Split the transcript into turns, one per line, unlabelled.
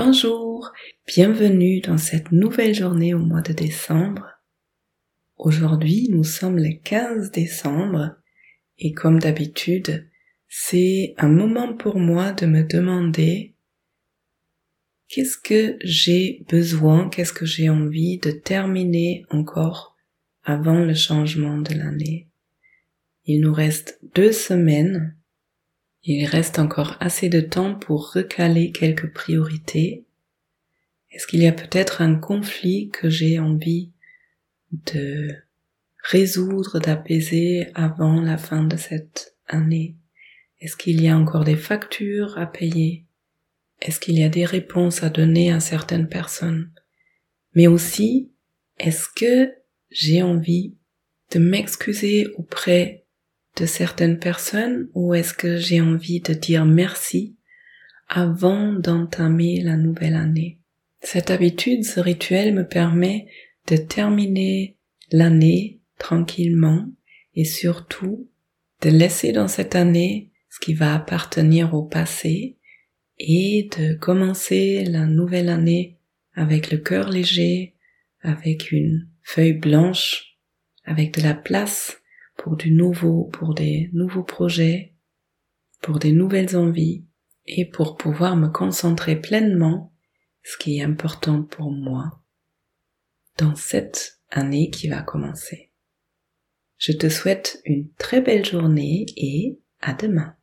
Bonjour, bienvenue dans cette nouvelle journée au mois de décembre. Aujourd'hui, nous sommes le 15 décembre et comme d'habitude, c'est un moment pour moi de me demander qu'est-ce que j'ai besoin, qu'est-ce que j'ai envie de terminer encore avant le changement de l'année? Il nous reste deux semaines il reste encore assez de temps pour recaler quelques priorités. Est-ce qu'il y a peut-être un conflit que j'ai envie de résoudre, d'apaiser avant la fin de cette année? Est-ce qu'il y a encore des factures à payer? Est-ce qu'il y a des réponses à donner à certaines personnes? Mais aussi, est-ce que j'ai envie de m'excuser auprès de certaines personnes ou est-ce que j'ai envie de dire merci avant d'entamer la nouvelle année? Cette habitude, ce rituel me permet de terminer l'année tranquillement et surtout de laisser dans cette année ce qui va appartenir au passé et de commencer la nouvelle année avec le cœur léger, avec une feuille blanche, avec de la place pour du nouveau, pour des nouveaux projets, pour des nouvelles envies et pour pouvoir me concentrer pleinement ce qui est important pour moi dans cette année qui va commencer. Je te souhaite une très belle journée et à demain.